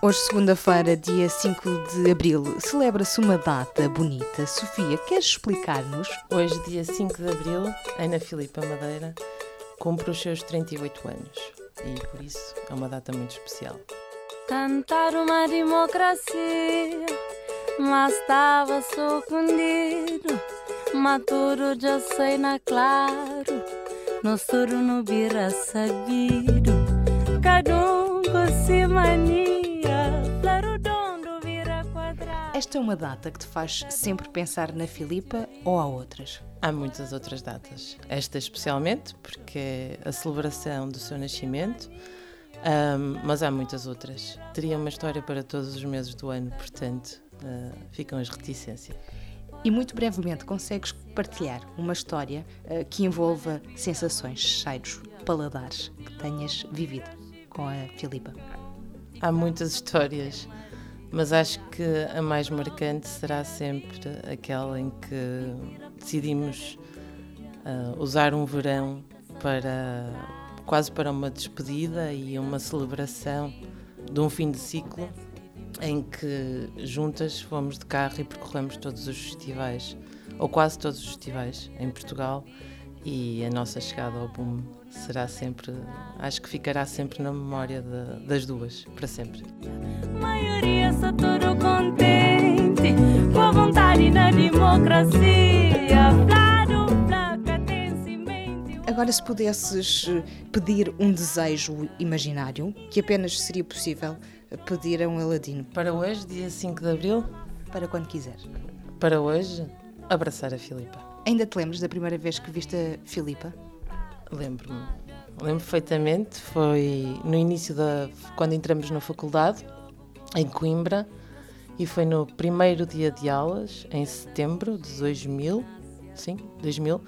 Hoje, segunda-feira, dia 5 de abril, celebra-se uma data bonita. Sofia, queres explicar-nos? Hoje, dia 5 de abril, Ana Filipa Madeira cumpre os seus 38 anos e por isso é uma data muito especial. Cantar uma democracia, mas estava surpreendido. Maturo já sei na claro, no turno vira sabido. Cada um com si mania. Esta é uma data que te faz sempre pensar na Filipa ou há outras? Há muitas outras datas. Esta especialmente, porque é a celebração do seu nascimento, um, mas há muitas outras. Teria uma história para todos os meses do ano, portanto, uh, ficam as reticências. E muito brevemente, consegues partilhar uma história uh, que envolva sensações, cheiros, paladares que tenhas vivido com a Filipa? Há muitas histórias mas acho que a mais marcante será sempre aquela em que decidimos uh, usar um verão para quase para uma despedida e uma celebração de um fim de ciclo em que juntas fomos de carro e percorremos todos os festivais, ou quase todos os festivais em Portugal e a nossa chegada ao boom será sempre, acho que ficará sempre na memória de, das duas, para sempre maioria só todo contente com a vontade na democracia. Agora, se pudesses eh, pedir um desejo imaginário, que apenas seria possível pedir a um Aladino. Para hoje, dia 5 de abril? Para quando quiser. Para hoje, abraçar a Filipa. Ainda te lembras da primeira vez que viste a Filipa? Lembro-me. Lembro perfeitamente. Foi no início da. quando entramos na faculdade em Coimbra e foi no primeiro dia de aulas, em setembro de 2000, sim, 2000,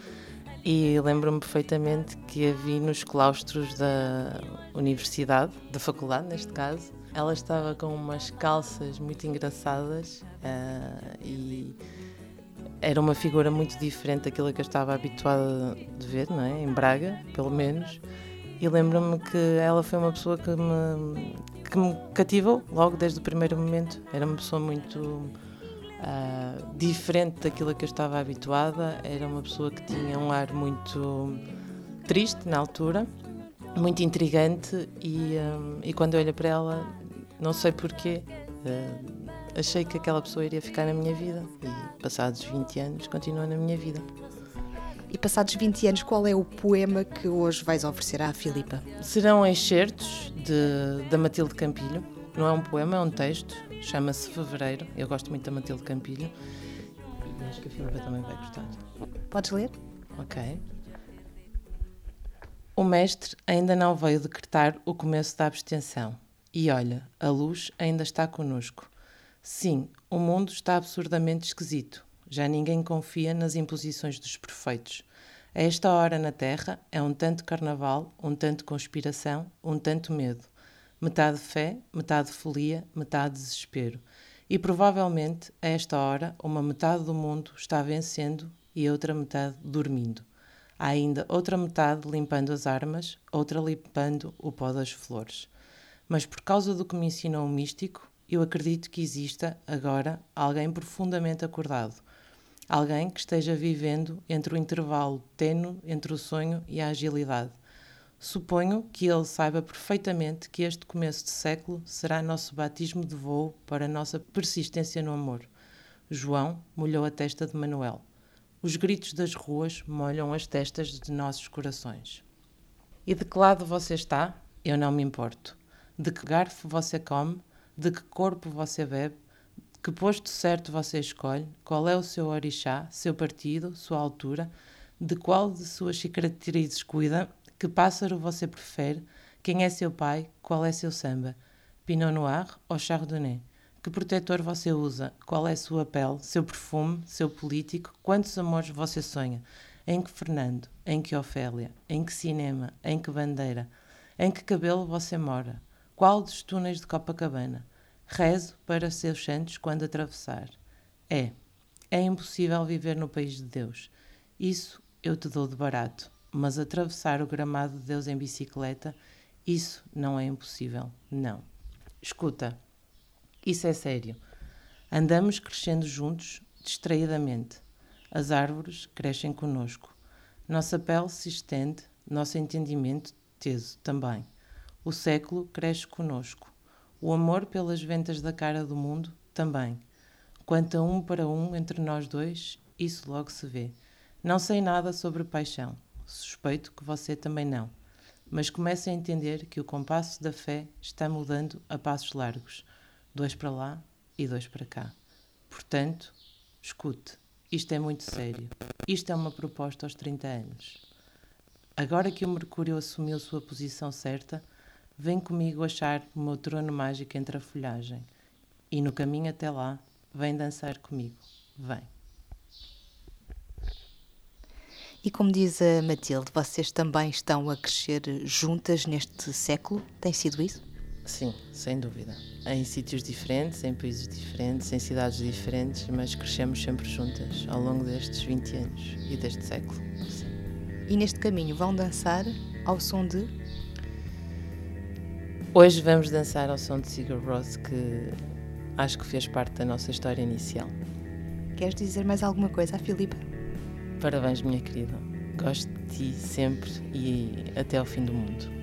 e lembro-me perfeitamente que a vi nos claustros da universidade, da faculdade neste caso. Ela estava com umas calças muito engraçadas uh, e era uma figura muito diferente daquilo que eu estava habituada de ver, não é? Em Braga, pelo menos. E lembro-me que ela foi uma pessoa que me, que me cativou logo desde o primeiro momento. Era uma pessoa muito uh, diferente daquilo que eu estava habituada. Era uma pessoa que tinha um ar muito triste na altura, muito intrigante. E, um, e quando olho para ela, não sei porquê, uh, achei que aquela pessoa iria ficar na minha vida. E passados 20 anos, continua na minha vida. E passados 20 anos, qual é o poema que hoje vais oferecer à Filipa? Serão excertos de, da Matilde Campilho. Não é um poema, é um texto. Chama-se Fevereiro. Eu gosto muito da Matilde Campilho. E acho que a Filipa também vai gostar. Podes ler? Ok. O mestre ainda não veio decretar o começo da abstenção. E olha, a luz ainda está conosco. Sim, o mundo está absurdamente esquisito. Já ninguém confia nas imposições dos prefeitos. A esta hora na Terra é um tanto carnaval, um tanto conspiração, um tanto medo. Metade fé, metade folia, metade desespero. E provavelmente, a esta hora, uma metade do mundo está vencendo e outra metade dormindo. Há ainda outra metade limpando as armas, outra limpando o pó das flores. Mas por causa do que me ensinou o místico, eu acredito que exista, agora, alguém profundamente acordado, Alguém que esteja vivendo entre o intervalo tênue entre o sonho e a agilidade. Suponho que ele saiba perfeitamente que este começo de século será nosso batismo de voo para a nossa persistência no amor. João molhou a testa de Manuel. Os gritos das ruas molham as testas de nossos corações. E de que lado você está? Eu não me importo. De que garfo você come? De que corpo você bebe? Que posto certo você escolhe? Qual é o seu orixá, seu partido, sua altura? De qual de suas cicatrizes cuida? Que pássaro você prefere? Quem é seu pai? Qual é seu samba? Pinot Noir ou Chardonnay? Que protetor você usa? Qual é sua pele, seu perfume, seu político? Quantos amores você sonha? Em que Fernando? Em que Ofélia? Em que cinema? Em que bandeira? Em que cabelo você mora? Qual dos túneis de Copacabana? Rezo para seus santos quando atravessar. É, é impossível viver no país de Deus. Isso eu te dou de barato, mas atravessar o gramado de Deus em bicicleta, isso não é impossível, não. Escuta, Isso é sério. Andamos crescendo juntos, distraidamente. As árvores crescem conosco. Nossa pele se estende, nosso entendimento teso também. O século cresce conosco. O amor pelas ventas da cara do mundo também. Quanto a um para um entre nós dois, isso logo se vê. Não sei nada sobre paixão. Suspeito que você também não. Mas começo a entender que o compasso da fé está mudando a passos largos, dois para lá e dois para cá. Portanto, escute, isto é muito sério. Isto é uma proposta aos 30 anos. Agora que o Mercúrio assumiu sua posição certa, vem comigo achar o meu trono mágico entre a folhagem. E no caminho até lá, vem dançar comigo. Vem. E como diz a Matilde, vocês também estão a crescer juntas neste século? Tem sido isso? Sim, sem dúvida. Em sítios diferentes, em países diferentes, em cidades diferentes, mas crescemos sempre juntas ao longo destes 20 anos e deste século. Sim. E neste caminho vão dançar ao som de? Hoje vamos dançar ao som de Sigur Rós, que acho que fez parte da nossa história inicial. Queres dizer mais alguma coisa à Filipa? Parabéns, minha querida. Gosto de ti sempre e até ao fim do mundo.